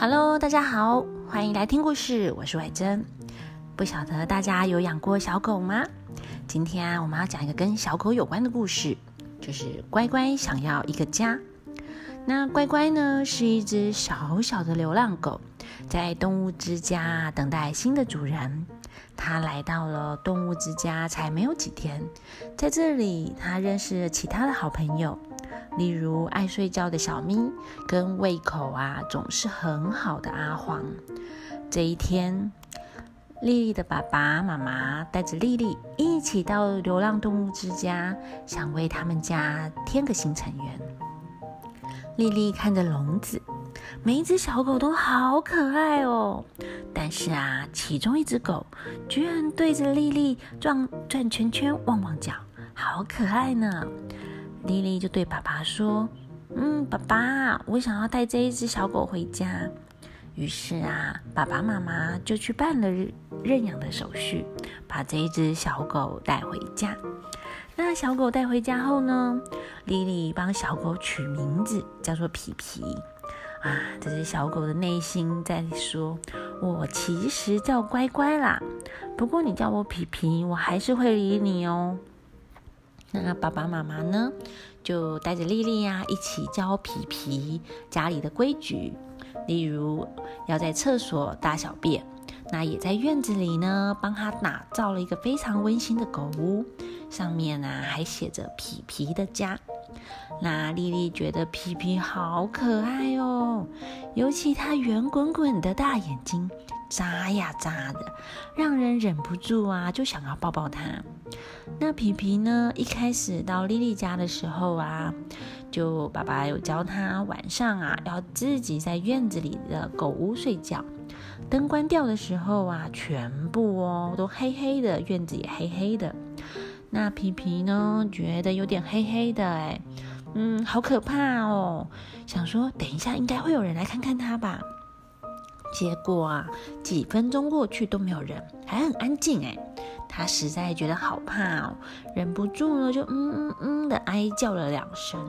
Hello，大家好，欢迎来听故事，我是伟珍。不晓得大家有养过小狗吗？今天啊，我们要讲一个跟小狗有关的故事，就是乖乖想要一个家。那乖乖呢，是一只小小的流浪狗，在动物之家等待新的主人。它来到了动物之家才没有几天，在这里，它认识了其他的好朋友。例如爱睡觉的小咪，跟胃口啊总是很好的阿黄。这一天，丽丽的爸爸妈妈带着丽丽一起到流浪动物之家，想为他们家添个新成员。丽丽看着笼子，每一只小狗都好可爱哦。但是啊，其中一只狗居然对着丽丽转转圈圈、汪汪叫，好可爱呢。丽丽就对爸爸说：“嗯，爸爸，我想要带这一只小狗回家。”于是啊，爸爸妈妈就去办了认养的手续，把这一只小狗带回家。那小狗带回家后呢，丽丽帮小狗取名字，叫做皮皮。啊，这只小狗的内心在说：“我其实叫乖乖啦，不过你叫我皮皮，我还是会理你哦。”那爸爸妈妈呢，就带着丽丽呀一起教皮皮家里的规矩，例如要在厕所大小便，那也在院子里呢帮他打造了一个非常温馨的狗屋，上面呢还写着皮皮的家。那丽丽觉得皮皮好可爱哦，尤其它圆滚滚的大眼睛。扎呀扎的，让人忍不住啊，就想要抱抱它。那皮皮呢？一开始到莉莉家的时候啊，就爸爸有教他晚上啊，要自己在院子里的狗屋睡觉。灯关掉的时候啊，全部哦都黑黑的，院子也黑黑的。那皮皮呢，觉得有点黑黑的，哎，嗯，好可怕哦。想说，等一下应该会有人来看看他吧。结果啊，几分钟过去都没有人，还很安静哎。他实在觉得好怕哦，忍不住呢就嗯嗯嗯的哀叫了两声，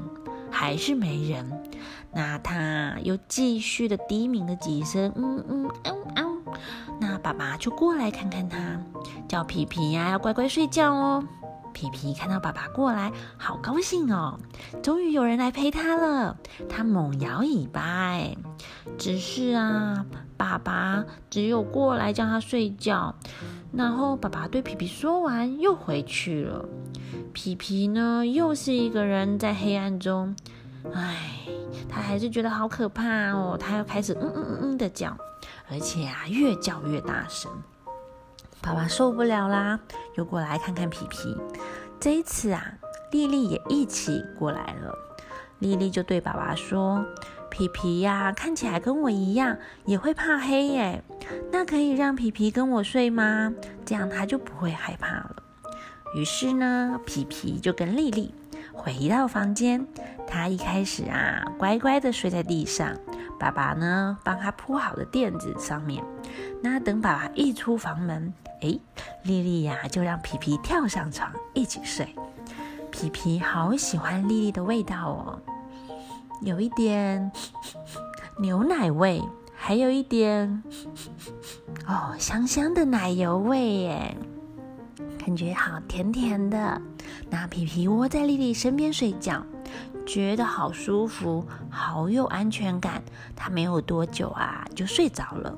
还是没人。那他又继续的低鸣了几声嗯嗯嗷嗷。那爸爸就过来看看他，叫皮皮呀要乖乖睡觉哦。皮皮看到爸爸过来，好高兴哦，终于有人来陪他了。他猛摇尾巴哎，只是啊。爸爸只有过来叫他睡觉，然后爸爸对皮皮说完又回去了。皮皮呢，又是一个人在黑暗中，唉，他还是觉得好可怕哦。他又开始嗯嗯嗯嗯的叫，而且啊，越叫越大声。爸爸受不了啦，又过来看看皮皮。这一次啊，丽丽也一起过来了。丽丽就对爸爸说。皮皮呀，看起来跟我一样，也会怕黑耶。那可以让皮皮跟我睡吗？这样他就不会害怕了。于是呢，皮皮就跟丽丽回到房间。他一开始啊，乖乖的睡在地上，爸爸呢帮他铺好的垫子上面。那等爸爸一出房门，哎，丽丽呀就让皮皮跳上床一起睡。皮皮好喜欢丽丽的味道哦。有一点牛奶味，还有一点哦香香的奶油味耶，感觉好甜甜的。那皮皮窝在丽丽身边睡觉，觉得好舒服，好有安全感。他没有多久啊就睡着了。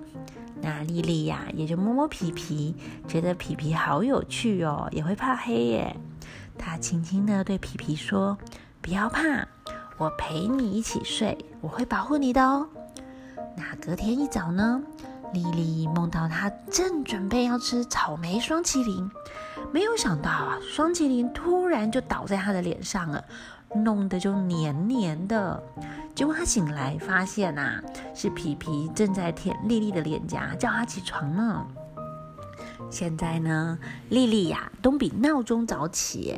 那莉莉呀也就摸摸皮皮，觉得皮皮好有趣哦，也会怕黑耶。她轻轻的对皮皮说：“不要怕。”我陪你一起睡，我会保护你的哦。那隔天一早呢，莉莉梦到她正准备要吃草莓双麒麟，没有想到啊，双麒麟突然就倒在她的脸上了，弄得就黏黏的。结果他醒来发现啊，是皮皮正在舔丽丽的脸颊，叫她起床呢。现在呢，丽丽呀都比闹钟早起，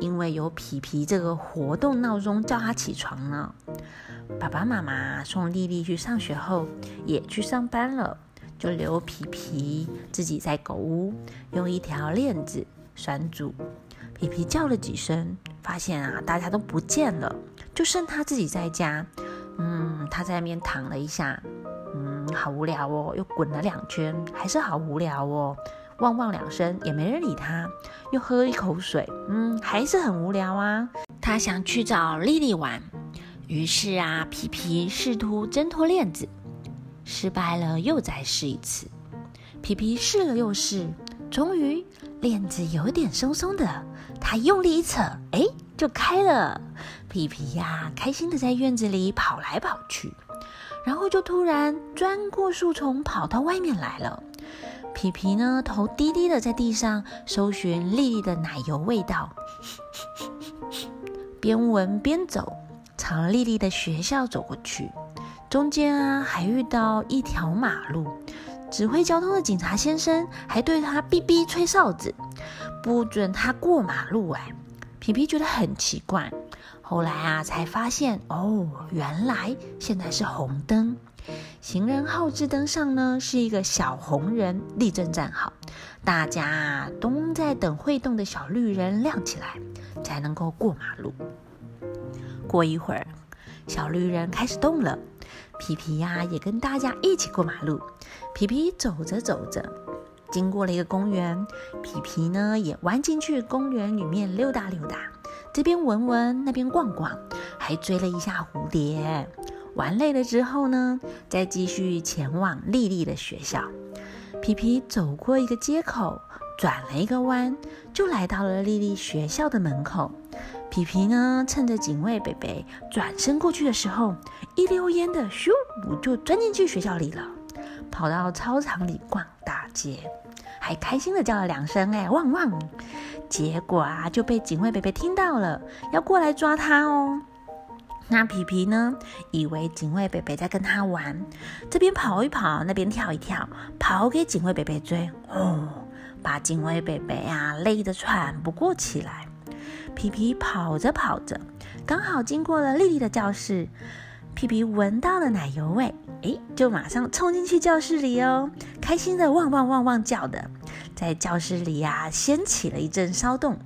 因为有皮皮这个活动闹钟叫她起床呢。爸爸妈妈送丽丽去上学后，也去上班了，就留皮皮自己在狗屋用一条链子拴住。皮皮叫了几声，发现啊大家都不见了，就剩他自己在家。嗯，他在那边躺了一下，嗯。好无聊哦，又滚了两圈，还是好无聊哦。汪汪两声也没人理他，又喝一口水，嗯，还是很无聊啊。他想去找丽丽玩，于是啊，皮皮试图挣脱链子，失败了，又再试一次。皮皮试了又试，终于链子有点松松的，他用力一扯，哎，就开了。皮皮呀，开心的在院子里跑来跑去，然后就突然钻过树丛，跑到外面来了。皮皮呢，头低低的在地上搜寻丽丽的奶油味道，边闻边走，朝丽丽的学校走过去。中间啊，还遇到一条马路，指挥交通的警察先生还对他哔哔吹哨子，不准他过马路。哎，皮皮觉得很奇怪，后来啊，才发现哦，原来现在是红灯。行人号志灯上呢是一个小红人立正站好，大家都在等会动的小绿人亮起来，才能够过马路。过一会儿，小绿人开始动了，皮皮呀也跟大家一起过马路。皮皮走着走着，经过了一个公园，皮皮呢也弯进去公园里面溜达溜达，这边闻闻，那边逛逛，还追了一下蝴蝶。玩累了之后呢，再继续前往丽丽的学校。皮皮走过一个街口，转了一个弯，就来到了丽丽学校的门口。皮皮呢，趁着警卫北北转身过去的时候，一溜烟的咻就钻进去学校里了，跑到操场里逛大街，还开心的叫了两声“哎汪汪”，结果啊就被警卫北北听到了，要过来抓他哦。那皮皮呢？以为警卫北北在跟他玩，这边跑一跑，那边跳一跳，跑给警卫北北追。哦，把警卫北北啊累得喘不过气来。皮皮跑着跑着，刚好经过了丽丽的教室。皮皮闻到了奶油味，诶，就马上冲进去教室里哦，开心的汪汪汪汪叫的。在教室里呀，掀起了一阵骚动。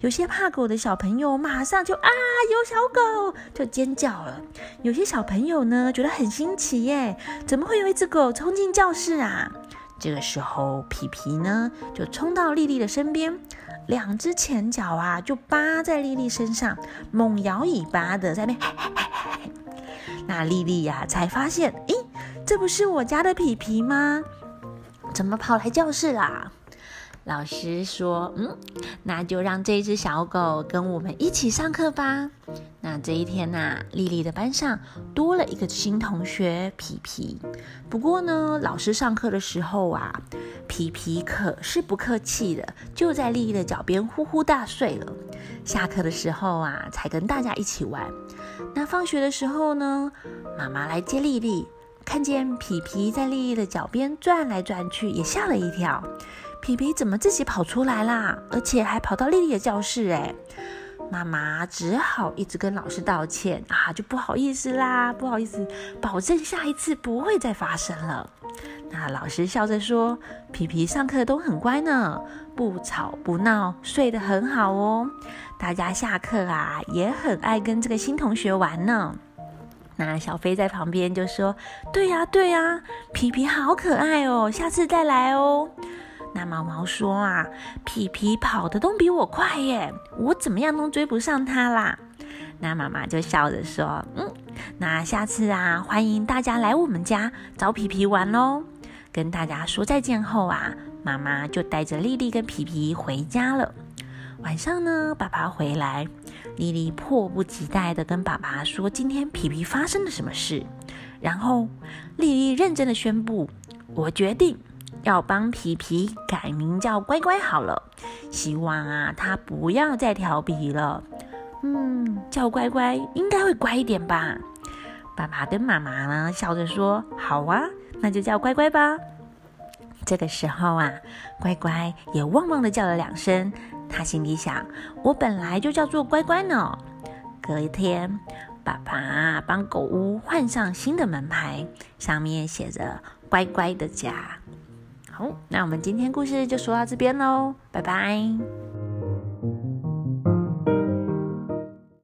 有些怕狗的小朋友马上就啊，有小狗，就尖叫了。有些小朋友呢，觉得很新奇耶，怎么会有一只狗冲进教室啊？这个时候，皮皮呢就冲到丽丽的身边，两只前脚啊就扒在丽丽身上，猛摇尾巴的在那。那丽丽呀才发现，咦，这不是我家的皮皮吗？怎么跑来教室啦？老师说：“嗯，那就让这只小狗跟我们一起上课吧。”那这一天呐，丽丽的班上多了一个新同学皮皮。不过呢，老师上课的时候啊，皮皮可是不客气的，就在丽丽的脚边呼呼大睡了。下课的时候啊，才跟大家一起玩。那放学的时候呢，妈妈来接丽丽，看见皮皮在丽丽的脚边转来转去，也吓了一跳。皮皮怎么自己跑出来啦？而且还跑到丽丽的教室哎！妈妈只好一直跟老师道歉啊，就不好意思啦，不好意思，保证下一次不会再发生了。那老师笑着说：“皮皮上课都很乖呢，不吵不闹，睡得很好哦。大家下课啊也很爱跟这个新同学玩呢。”那小飞在旁边就说：“对呀对呀，皮皮好可爱哦，下次再来哦。”那毛毛说啊，皮皮跑得都比我快耶，我怎么样都追不上他啦。那妈妈就笑着说，嗯，那下次啊，欢迎大家来我们家找皮皮玩喽。跟大家说再见后啊，妈妈就带着丽丽跟皮皮回家了。晚上呢，爸爸回来，丽丽迫不及待地跟爸爸说今天皮皮发生了什么事。然后丽丽认真的宣布，我决定。要帮皮皮改名叫乖乖好了，希望啊他不要再调皮了。嗯，叫乖乖应该会乖一点吧？爸爸跟妈妈呢笑着说：“好啊，那就叫乖乖吧。”这个时候啊，乖乖也汪汪的叫了两声，他心里想：“我本来就叫做乖乖呢。”隔一天，爸爸帮狗屋换上新的门牌，上面写着“乖乖的家”。好，那我们今天故事就说到这边喽，拜拜。